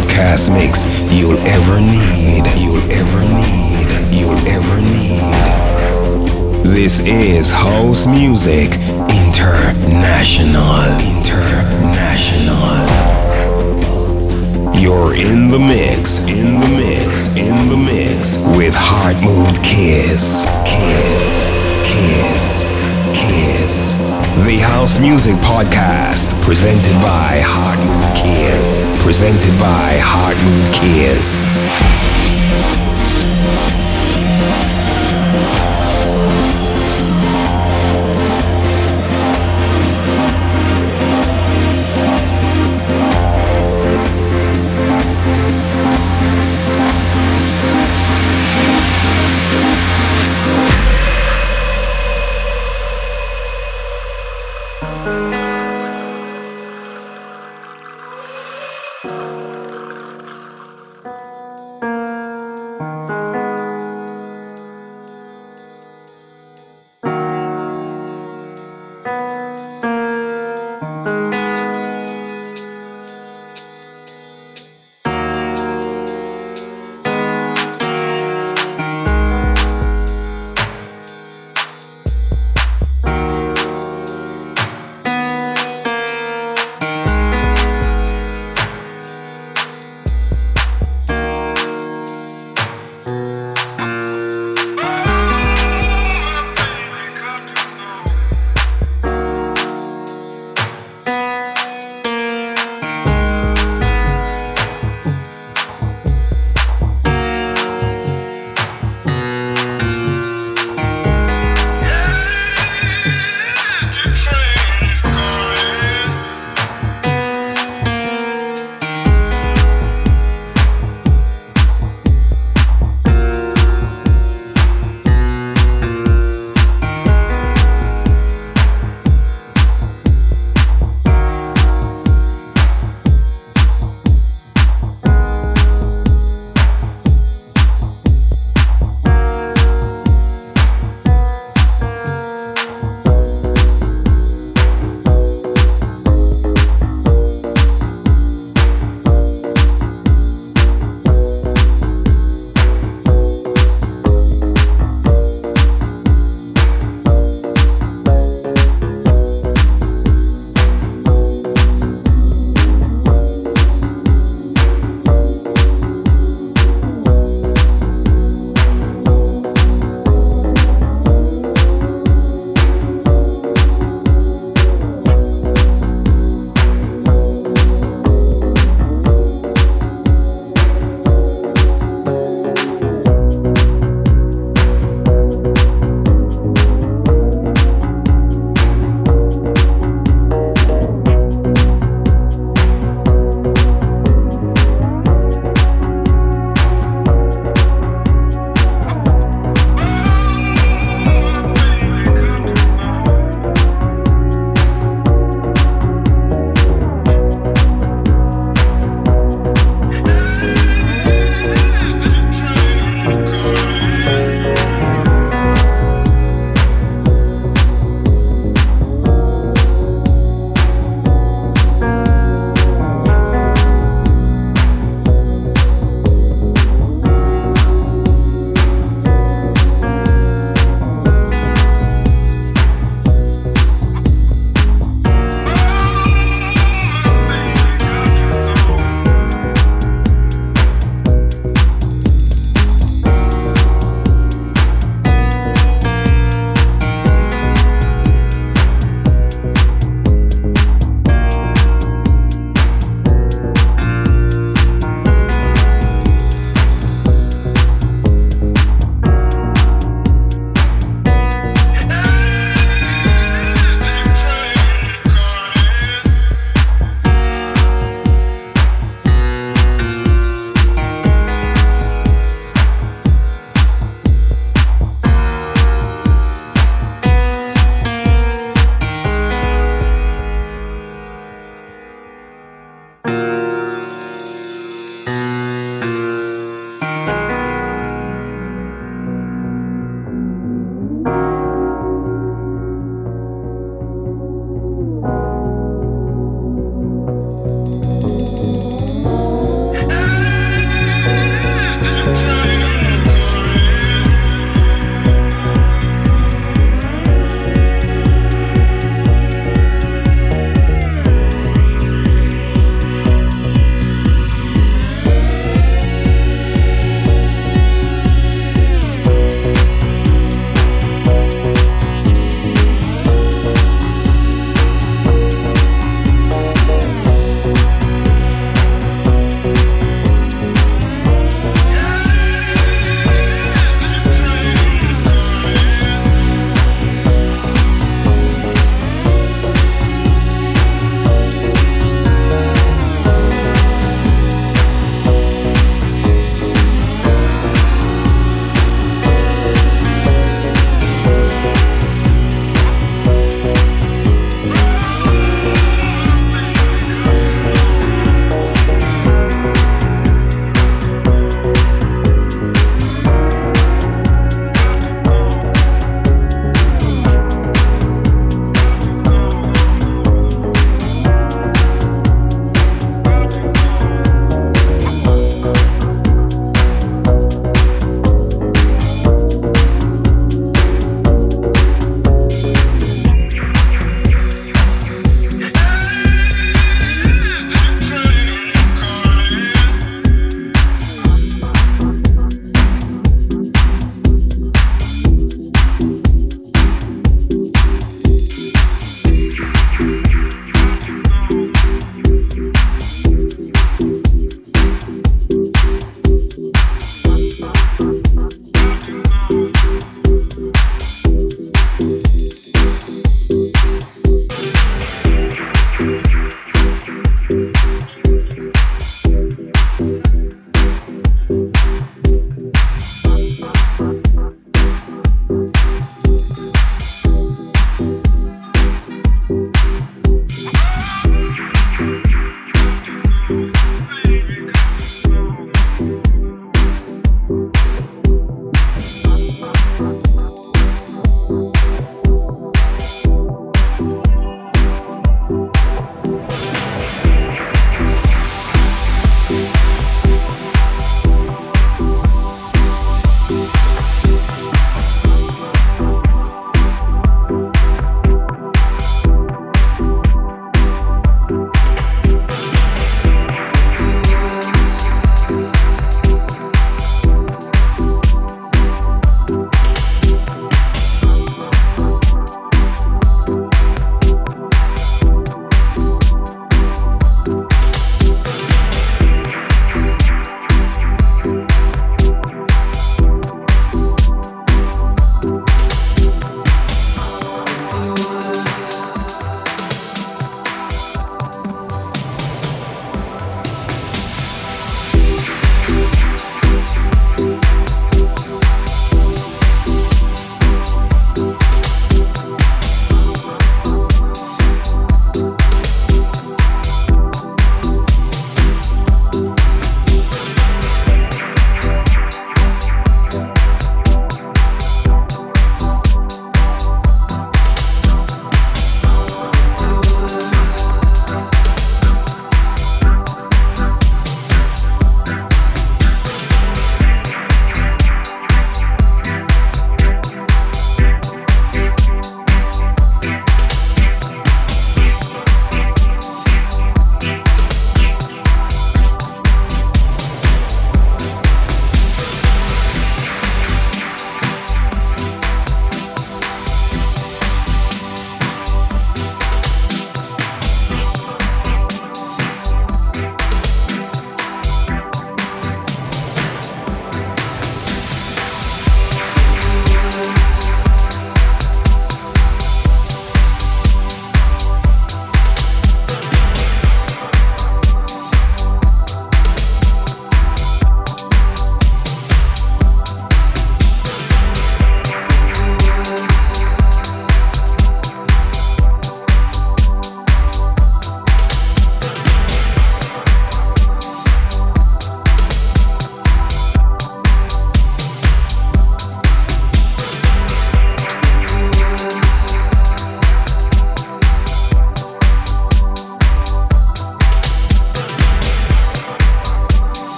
podcast mix you'll ever need. You'll ever need. You'll ever need. This is house music international. International. You're in the mix, in the mix, in the mix with Heart Mood Kiss. Kiss, kiss, kiss. The House Music Podcast, presented by Heart Mood Kiss. Presented by Heart Mood Kiss.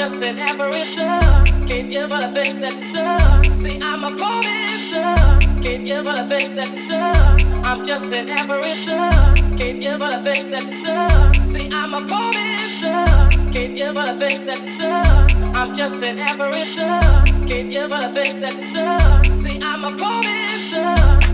just an average. Can't give all the things that it's. See, I'm a poor son. Can't give all the things that it's see. I'm just an average. Can't give all the things that it's. See, I'm a poor son. Can't give all the things that it's. I'm just an average. Can't give all the things that it's. See, I'm a poor son.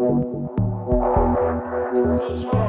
Thank you.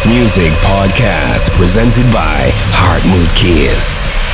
House Music Podcast presented by Heart Kiss.